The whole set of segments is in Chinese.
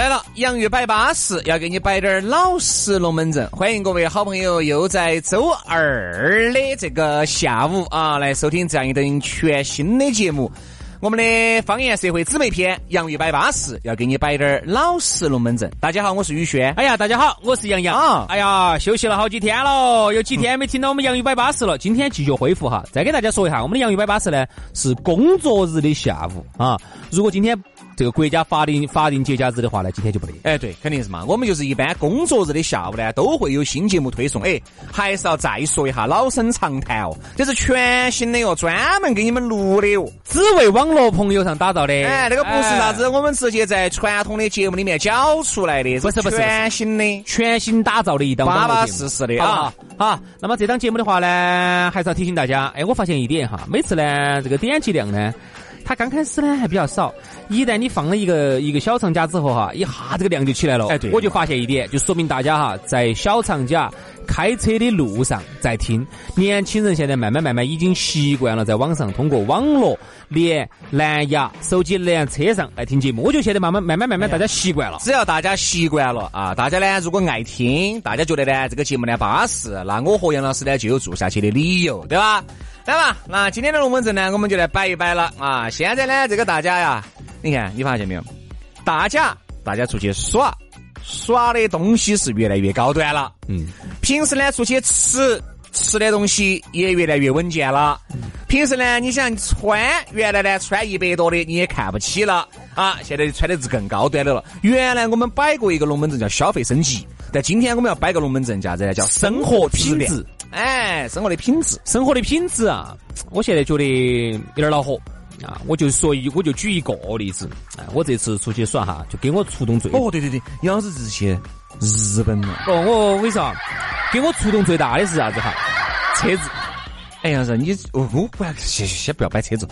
来了，洋芋摆巴士，要给你摆点老实龙门阵。欢迎各位好朋友，又在周二的这个下午啊，来收听这样一档全新的节目。我们的方言社会姊妹篇《洋芋摆巴士》要给你摆点老实龙门阵。大家好，我是宇轩。哎呀，大家好，我是杨洋。哎呀，休息了好几天了，有几天没听到我们洋芋摆巴士了。今天继续恢复哈，再给大家说一下，我们的洋芋摆巴士呢是工作日的下午啊。如果今天这个国家法定法定节假日的话呢，今天就不得。哎，对，肯定是嘛。我们就是一般工作日的下午呢，都会有新节目推送。哎，还是要再说一下老生常谈哦，这是全新的哟，专门给你们录的哟。只为网络朋友上打造的。哎，那个不是啥子，我们直接在传统的节目里面搅出来的，不是不是全新的，全新打造的一档巴巴适适的啊。好，那么这档节目的话呢，还是要提醒大家，哎，我发现一点哈，每次呢这个点击量呢，它刚开始呢还比较少，一旦你放了一个一个小长假之后哈，一下这个量就起来了。哎对我就发现一点，就说明大家哈在小长假开车的路上在听，年轻人现在慢慢慢慢已经习惯了在网上通过网络连蓝牙、手机连车上来听节目。我就现在慢慢慢慢慢慢大家习惯了。只要大家习惯了啊，大家呢如果爱听，大家觉得呢这个节目呢巴适，那我和杨老师呢就有做下去的理由，对吧？来吧，那今天的龙门阵呢，我们就来摆一摆了啊。现在呢，这个大家呀，你看你发现没有？大家大家出去耍，耍的东西是越来越高端了。嗯，平时呢出去吃吃的东西也越来越稳健了。平时呢，你想穿，原来呢穿一百多的你也看不起了啊，现在穿的是更高端的了。原来我们摆过一个龙门阵叫消费升级，但今天我们要摆个龙门阵叫啥子呢？叫生活品质。哎，生活的品质。生活的品质啊，我现在觉得有点恼火啊！我就说一，我就举一个例子，哎，我这次出去耍哈，就给我触动最哦，对对对，杨老师是去日本了。哦，我我跟你说啊，给我触动最大的是啥子哈？车子，哎，杨老师，你哦，我不要先先不要摆车子，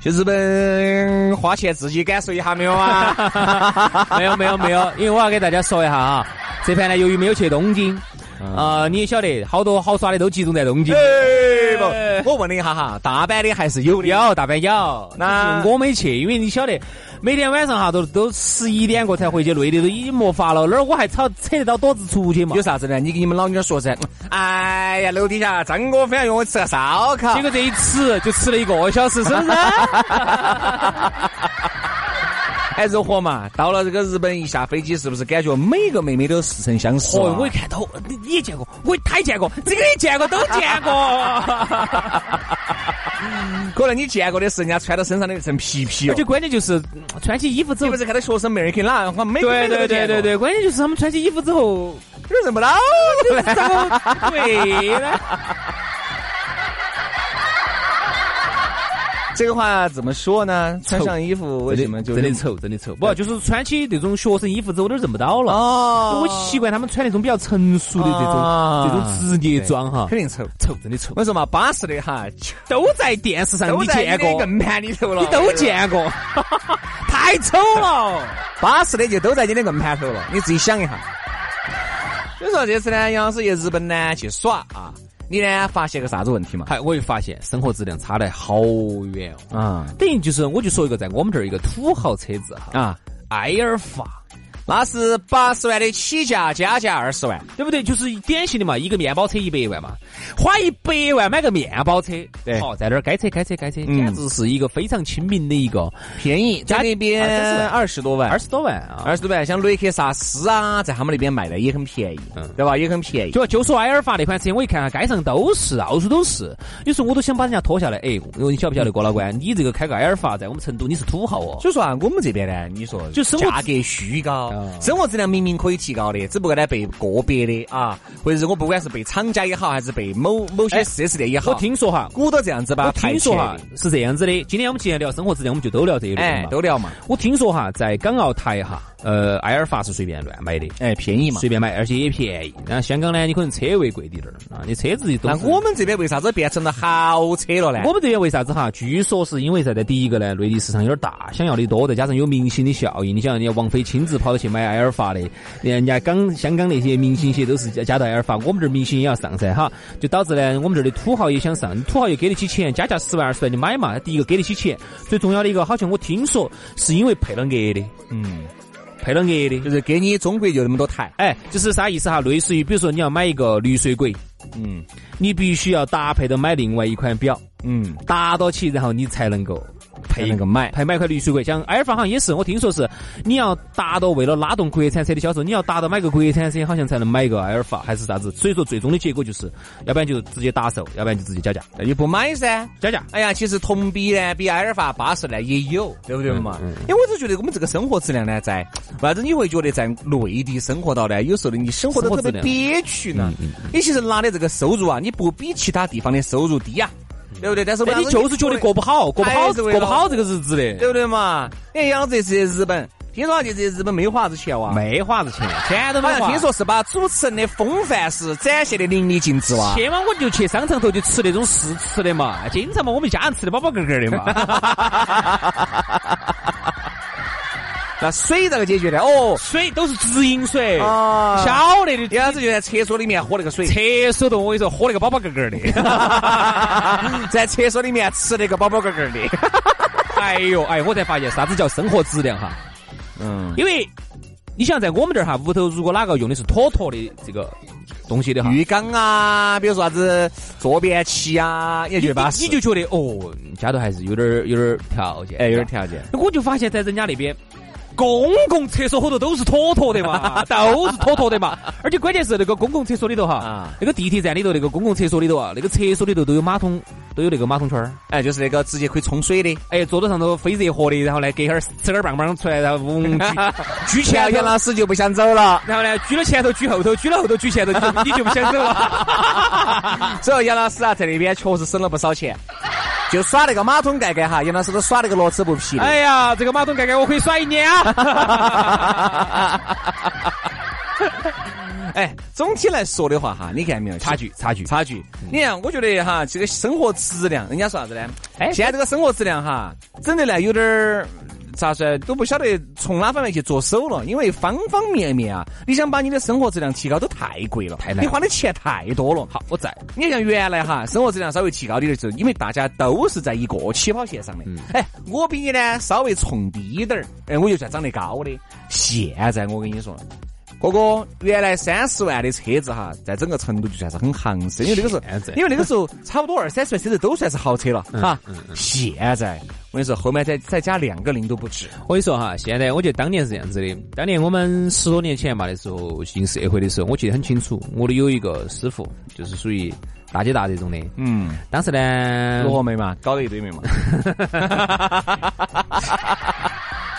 去日本花钱自己感受一下没有啊？没有没有没有，因为我要给大家说一下啊，这盘呢，由于没有去东京，啊、你也晓得，好多好耍的都集中在东京。哎不，我问了一下哈，大阪的还是有的。有大阪有，那我没去，因为你晓得，每天晚上哈都都十一点过才回去，累的都已经没法了，那儿我还吵扯得到多子出去嘛有？啥子呢？你给你们老妞儿说噻。哎呀，楼底下张哥非要约我吃个烧烤结。果这一吃就吃了一个小时，是不是？还如何嘛？到了这个日本一下飞机，是不是感觉每个妹妹都似曾相识啊？哦，我一看到你你也见过，我他也见过，这个也见过，都见过。可能你见过的是人家穿到身上的一层皮皮哦而且。关键就是嗯穿起衣服之后你不，是看到学生妹儿去哪？我每个对对对对对，对，关键就是他们穿起衣服之后，有认不到了。怎么对呢？这个话怎么说呢？穿上衣服为什么就真的丑，真的丑？不，就是穿起那种学生衣服之后，有点认不到了。哦我习惯他们穿那种比较成熟的这种、啊这种职业装哈，肯定丑。丑，真的丑我，跟你说嘛，巴适的哈，都在电视上都你见过硬盘里头了，你都见过，太丑了。巴适的就都在你的硬盘头了，你自己想一下。所以说这次呢，杨老师去日本呢去耍啊，你呢发现个啥子问题嘛？还我又发现生活质量差得好远哦。啊等于就是，我就说一个在我们这儿一个土豪车子哈，啊，埃尔法，那是八十万的起价，加价二十万。对不对？就是典型的嘛，一个面包车一百万嘛，花一百万买个面包车，对好在那儿该车该车该车，嗯简直是一个非常亲民的一个便宜，在那边啊二十多万，二十多万啊。二十多万，像雷克萨斯啊，在他们那边卖的也很便宜，嗯对吧？也很便宜。就就说埃尔法那款车，我一看啊，街上都是，到处都是。有时候我都想把人家拖下来。哎，你晓不晓得郭老官，你这个开个埃尔法，在我们成都你是土豪哦。所以说啊，我们这边呢，你说就是价格虚高，生活质量明明可以提高的，只不过呢被个别的啊，或者是我不管是被厂家也好，还是被某某些四 S 店也好，我听说哈，鼓捣这样子吧我听说哈是这样子的。今天我们既然聊生活质量，我们就都聊这一类嘛，都聊嘛，我听说哈，在港澳台哈，呃，埃尔法是随便乱买的，哎，便宜嘛，随便买，而且也便宜。然后香港呢，你可能车位贵滴点儿啊，你车子都那我们这边为啥子变成了豪车了呢？我们这边为啥子哈？据说是因为啥子？第一个呢，内地市场有点大，想要的多，再加上有明星的效应。你想，人家王菲亲自跑到去买埃尔法的，人家港香港那些明星些都是加加到埃尔法，我们这儿明星也要上噻哈，就导致呢，我们这儿的土豪也想上，土豪又给得起钱，加价十万二十万就买嘛。第一个给得起钱，最重要的一个，好像我听说是因为配了额的，嗯，配了额的，就是给你中国就那么多台，哎，就是啥意思哈？类似于比如说你要买一个绿水鬼，嗯你必须要搭配的买另外一款表。嗯，搭到起，然后你才能够配那个买。配买块绿水鬼。像埃尔法好像也是，我听说是你要达到为了拉动国产车的销售，你要达到买个国产车，好像才能买一个埃尔法还是啥子。所以说最终的结果就是，要不然就直接打售，要不然就直接加价，那就不买噻。加价。哎呀，其实同比呢，比埃尔法巴适呢也有，对不对嘛？嗯因为我就觉得我们这个生活质量呢，在为啥子你会觉得在内地生活到呢？有时候呢，你生活的特别憋屈呢嗯。你其实拿的这个收入啊，你不比其他地方的收入低呀，对不对？但是你就是觉得过不好，过不好，过不好这个日子的，对不对嘛？你看这些日本，听说这些日本没花啥子钱哇？没花子钱，钱都没花。好像听说是把主持人的风范是展现的淋漓尽致哇。去嘛，我就去商场头就吃那种试吃的嘛，经常嘛，我们家人吃的饱饱嗝嗝的嘛。那水咋个解决的？哦，水都是直饮水，啊晓得的。杨子就在厕所里面喝那个水。厕所头我跟你说，喝那个饱饱嗝嗝的。在厕所里面吃那个饱饱嗝嗝的。哎呦，哎，我才发现啥子叫生活质量哈，嗯，因为你想在我们这儿哈，屋头如果哪个用的是妥妥的这个东西的哈，浴缸啊，比如说啥子坐便器啊，也觉得巴适你就觉得哦，家头还是有点儿有点儿条件，哎有点条件。我就发现在人家那边。公共厕所后头都是妥妥的嘛，都是妥妥的嘛，而且关键是那个公共厕所里头哈啊，那个地铁站里头那个公共厕所里头啊，那个厕所里头都有马桶，都有那个马桶圈儿。哎，就是那个直接可以冲水的。哎，桌子上头非热和的，然后呢，给点儿吃点儿棒棒出来，然后嗡举 举前头杨老师就不想走了，然后呢，举了前头，举后头，举了后头，举前头，你就不想走了。所以杨老师啊，在那边确实省了不少钱，就耍那个马桶盖盖哈，杨老师都耍那个乐此不疲的。哎呀，这个马桶盖盖我可以耍一年啊！哎，总体来说的话哈，你看没有差距，差距，差距。你看，我觉得哈，这个生活质量，人家说啥子呢？哎现在这个生活质量哈，整的呢有点儿咋说，都不晓得从哪方面去着手了，因为方方面面啊，你想把你的生活质量提高都太贵了，太难你花的钱太多了。好，我在。你像原来哈，生活质量稍微提高点的时候，因为大家都是在一个起跑线上的。哎，我比你呢稍微冲低一点儿，哎，我就算长得高的。现在我跟你说。哥哥，原来三十万的车子哈，在整个成都就算是很行势，因为那个时候，因为那个时候差不多二三十万车子都算是豪车了哈。现在我跟你说，后面再再加两个零都不止。我跟你说哈，现在我觉得当年是这样子的，当年我们十多年前嘛，的时候进社会的时候，我记得很清楚，我的有一个师傅，就是属于大姐大这种的。嗯，当时呢，罗梅嘛，搞了一堆梅嘛。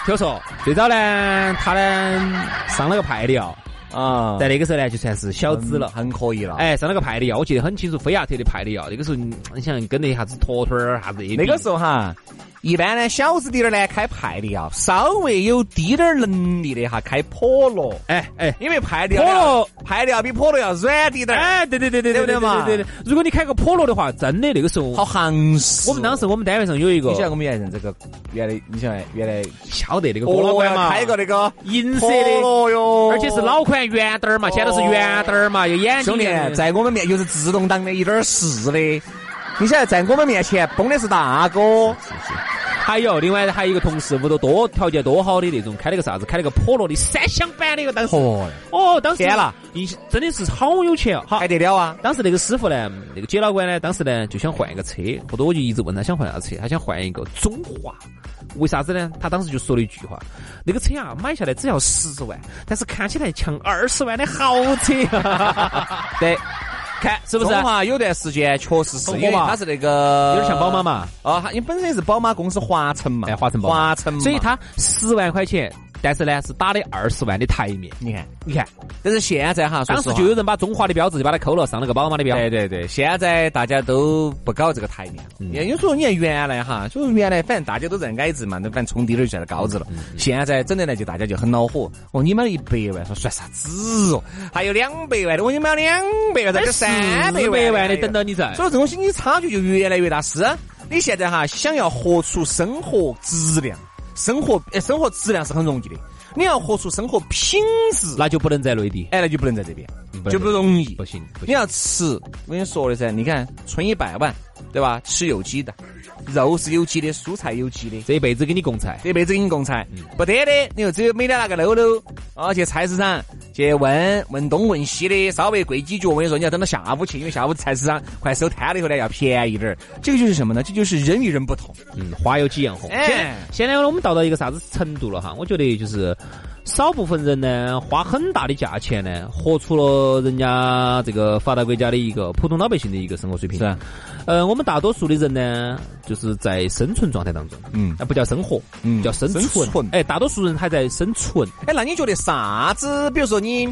听我说，最早呢，他呢上了个派调，啊，在那个时候呢，就算是小资了。很可以了。哎，上了个派的药，我记得很清楚，菲亚特的派的药。那个时候，你你想跟那啥子坨坨儿啥子，那个时候哈，一般呢小资点儿呢开派的要，稍微有低点儿能力的哈开普罗，哎哎，因为派的普罗派的要比普罗要软滴点儿，哎，对对对对对不对嘛对对对。如果你开个普罗的话，真的那个时候，好行势。我们当时我们单位上有一个你晓得我们原来认这个原来你晓得原来晓得那个郭老倌嘛，开个那个银色的，哦哟，而且是老款圆灯儿嘛，前头是圆灯儿嘛，有眼睛兄弟的。在我们面就是自动挡的，一点儿四的。你晓得在我们面前崩的是大哥，还有另外还有一个同事屋头多条件多好的那种，开了个啥子？开了个普罗的三厢版的一个当时。嚯，哦，当时天了，印象真的是好有钱哦。好还，得了啊！当时那个师傅呢，那个姐老倌呢，当时呢就想换一个车，后头我就一直问他想换啥车，他想换一个中华。为啥子呢？他当时就说了一句话：那个车啊，买下来只要十万，但是看起来像二十万的豪车。对，看是不是？中华有段时间确实是，因为它是那个有点像宝马嘛。啊，它因为本身是宝马公司华晨嘛，哎华晨宝马华晨嘛，所以它十万块钱但是呢是打的二十万的台面。你看，你看，但是现在哈，当时就有人把中华的标志就把它抠了，上了个宝马的标。对对对，现在大家都不搞这个台面。嗯，有时候你看原来哈，就原来反正大家都在矮子嘛，那反正冲低点就算是高子了。现在整的来就大家就很恼火。哦，你买了一百万，说算啥子哦？还有两百万的，我你买两百万，再个三百万的等到你在。所以这东西你差距就越来越大。是，你现在哈想要活出生活质量。生活诶，生活质量是很容易的。你要活出生活品质，那就不能在内地，哎，那就不能在这边，就不容易。不行，你要吃，我跟你说的噻，你看存一百万，对吧？吃有机的。肉是有机的，蔬菜有机的，这一辈子给你供菜，这一辈子给你供菜，不得的，你就只有每天拿个篓篓，啊，去菜市场去问问东问西的，稍微贵几角，我跟你说，你要等到下午去，因为下午菜市场快收摊了以后呢，要便宜点儿。这个就是什么呢？这就是人与人不同，嗯，花有几样红。哎，现在我们到了一个啥子程度了哈？我觉得就是。少部分人呢，花很大的价钱呢，活出了人家这个发达国家的一个普通老百姓的一个生活水平。是啊，呃，我们大多数的人呢，就是在生存状态当中，嗯，那不叫生活，嗯，叫生存。哎，大多数人还在生存。哎，那你觉得啥子？比如说你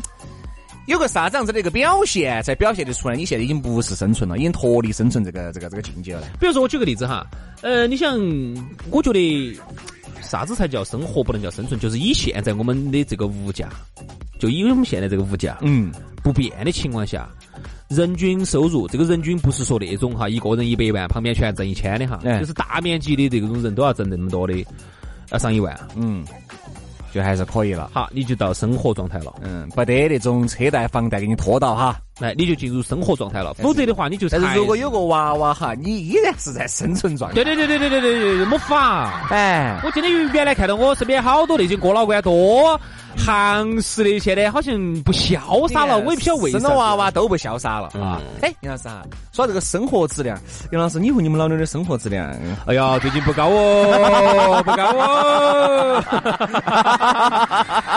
有个啥子样子的一个表现，才表现得出来？你现在已经不是生存了，已经脱离生存这个这个这个境界了。比如说，我举个例子哈，呃，你想，我觉得。啥子才叫生活？不能叫生存，就是以现在我们的这个物价，就以我们现在这个物价，嗯，不变的情况下，人均收入，这个人均不是说那种哈，一个人一百万，旁边全挣一千的哈，就是大面积的这种人都要挣那么多的，要上一万，嗯。就还是可以了，好，你就到生活状态了，嗯，不得那种车贷、房贷给你拖到哈，来，你就进入生活状态了，否则的话你就但是如果有个娃娃哈，你依然是在生存状态。对对对对对对对对，没法，哎，我今天原来看到我身边好多那些哥老倌多。行实的现在好像不潇洒了，我也不晓得为啥。生了娃娃都不潇洒了啊！哎，杨老师啊，说这个生活质量，杨老师，你和你们老娘的生活质量，哎呀，最近不高哦，不高哦。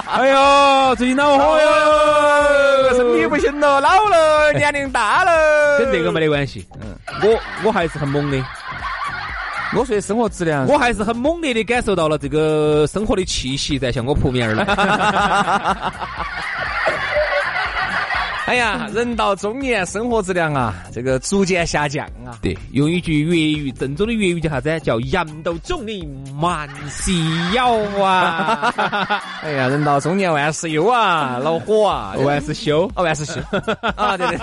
哎呦，最近恼火哟，身体不行了，老了，年龄大了，跟这个没得关系。嗯，我我还是很猛的。我说的生活质量，我还是很猛烈的感受到了这个生活的气息在向我扑面而来。哎呀，人到中年，生活质量啊，这个逐渐下降啊。对，用一句粤语，正宗的粤语叫啥子？叫人到中年万事休啊。哎呀，人到中年万事忧啊，恼火啊，万事休，啊，万事休啊，对对。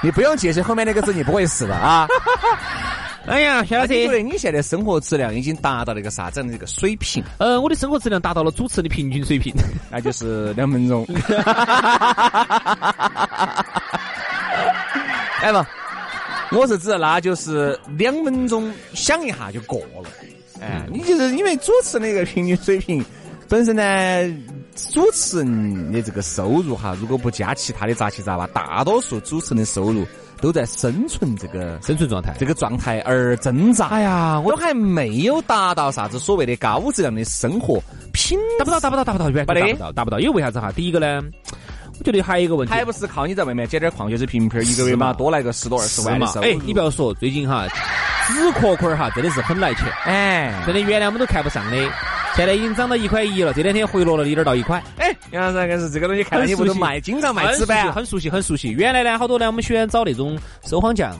你不用解释后面那个字，你不会死的啊！哎呀，薛老师，你觉得你现在生活质量已经达到了一个啥子样的一个水平？呃，我的生活质量达到了主持的平均水平，那就是两分钟。来 嘛，我是指那就是两分钟想一下就过了。哎，你就是因为主持那个平均水平本身呢。主持人的这个收入哈，如果不加其他的杂七杂八，大多数主持人的收入都在生存这个生存状态，这个状态而挣扎哎呀，我都还没有达到啥子所谓的高质量的生活品，达不到，达不到，达不到，远达不到，达不到。因为为啥子哈？第一个呢，我觉得还有一个问题，还不是靠你在外面捡点矿泉水瓶瓶，一个月嘛多来个十多二十万嘛。哎，你不要说，最近哈，纸壳壳哈真的是很来钱，哎，真的原来我们都看不上的。现在已经涨到一块一了，这两天回落了一点到一块。哎，杨老师，是这个东西看到你不都卖，经常卖纸板，很熟悉，很熟悉。原来呢，好多呢，我们喜欢找那种收荒匠，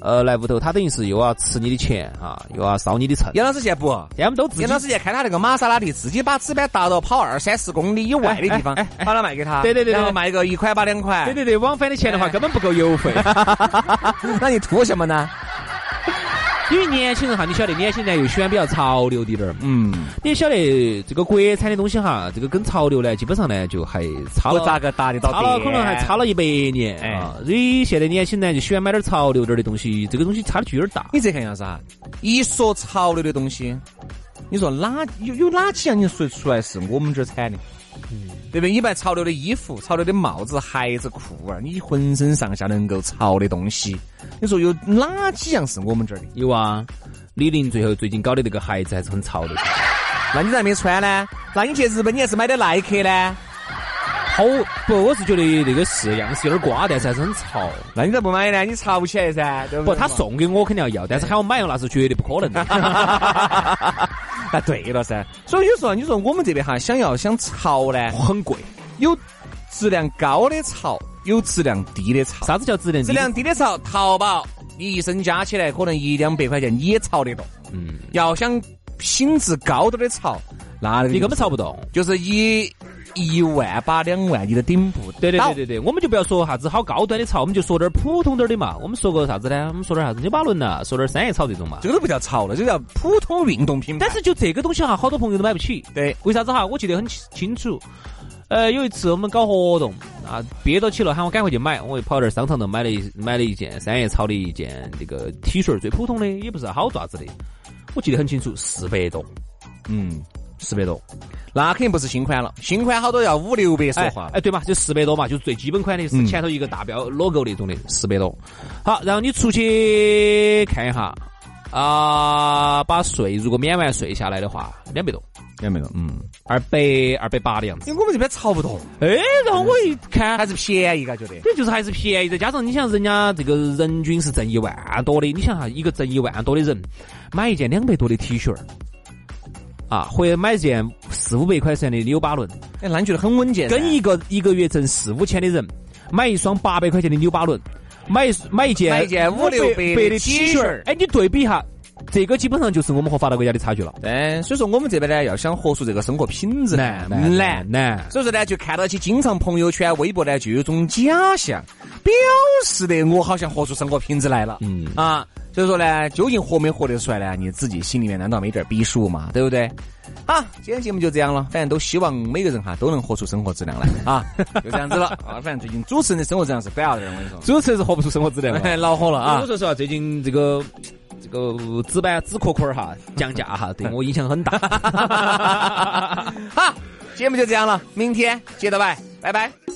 呃，来屋头，他等于是又要吃你的钱啊，又要烧你的秤。杨老师现在不，现在我们都自己。杨老师现在开他那个玛莎拉蒂，自己把纸板搭到跑二三十公里以外的地方，把它卖给他。对对对，然后卖个一块八两块。对对对，往返的钱的话根本不够邮费。那你图什么呢？因为年轻人哈，你晓得，年轻人又喜欢比较潮流的点儿。嗯，你晓得这个国产的东西哈，这个跟潮流呢，基本上呢就还差了咋个达得到？差了可能还差了一百年啊！所以现在年轻人就喜欢买点潮流点的东西，这个东西差的距有点大。你再看下子哈，一说潮流的东西，你说哪有有哪几样你说出来是我们这儿产的？嗯，对不对？你买潮流的衣服、潮流的帽子、鞋子、裤儿，你浑身上下能够潮的东西，你说有哪几样是我们这儿的？有啊，李宁最后最近搞的那个鞋子还是很潮的。那你咋没穿呢？那你去日本你还是买的耐克呢？好不，我是觉得那个是样式有点瓜，但是还是很潮。那你咋不买呢？你潮不起来噻，对不不，对？他送给我肯定要要，但是喊我买那是绝对不可能的。那，对了噻。所以有时候你说我们这边哈，想要想潮呢，很贵。有质量高的潮，有质量低的潮。啥子叫质量低？质量低的潮，淘宝你一身加起来可能一两百块钱你也潮得动。嗯，要想品质高点的潮，那你根本潮不动。就是以一万八两万你都顶部对对对对对，我们就不要说啥子好高端的潮，我们就说点普通点的嘛。我们说个啥子呢？我们说点啥子纽巴伦呐，说点三叶草这种嘛。这个都不叫潮了，这叫普通运动品牌。但是就这个东西哈，好多朋友都买不起。对，为啥子哈？我记得很清清楚。呃，有一次我们搞活动啊，憋到起了，喊我赶快去买，我就跑到商场头买了一买了一件三叶草的一件这个 T 恤，最普通的，也不是好爪子的。我记得很清楚，四百多，嗯，四百多。那肯定不是新款了，新款好多要五六百说哎话。哎，对嘛，就四百多嘛，就是最基本款的，是嗯前头一个大标 logo 那种的，四百多。好，然后你出去看一下啊，把税如果免完税下来的话，两百多，两百多？嗯，二百二百八的样子。因为我们这边潮不动，哎，然后我一看，还是便宜，感觉得。对，就是还是便宜，再加上你想人家这个人均是挣一万多的，你想哈，一个挣一万多的人买一件两百多的 T 恤儿，啊，或者买一件四五百块钱的纽巴伦，哎，那你觉得很稳健？跟一个一个月挣四五千的人买一双八百块钱的纽巴伦，买一买一件买一件五六百百的的 T 恤儿，哎，你对比一下，这个基本上就是我们和发达国家的差距了。对，所以说我们这边呢，要想活出这个生活品质难，难。难，所以说呢，就看到起经常朋友圈、微博呢，就有种假象，表示的我好像活出生活品质来了。嗯啊，所以说呢，究竟活没活得出来呢？你自己心里面难道没点逼数嘛？对不对？好，今天节目就这样了，反正都希望每个人哈都能活出生活质量来啊，就这样子了啊。反正最近主持人的生活质量是不要的，我跟你说，主持人是活不出生活质量了。恼火了啊我！说实话，最近这个这个纸板纸壳壳儿哈降价哈，对我影响很大。好，节目就这样了，明天接着拜，拜拜。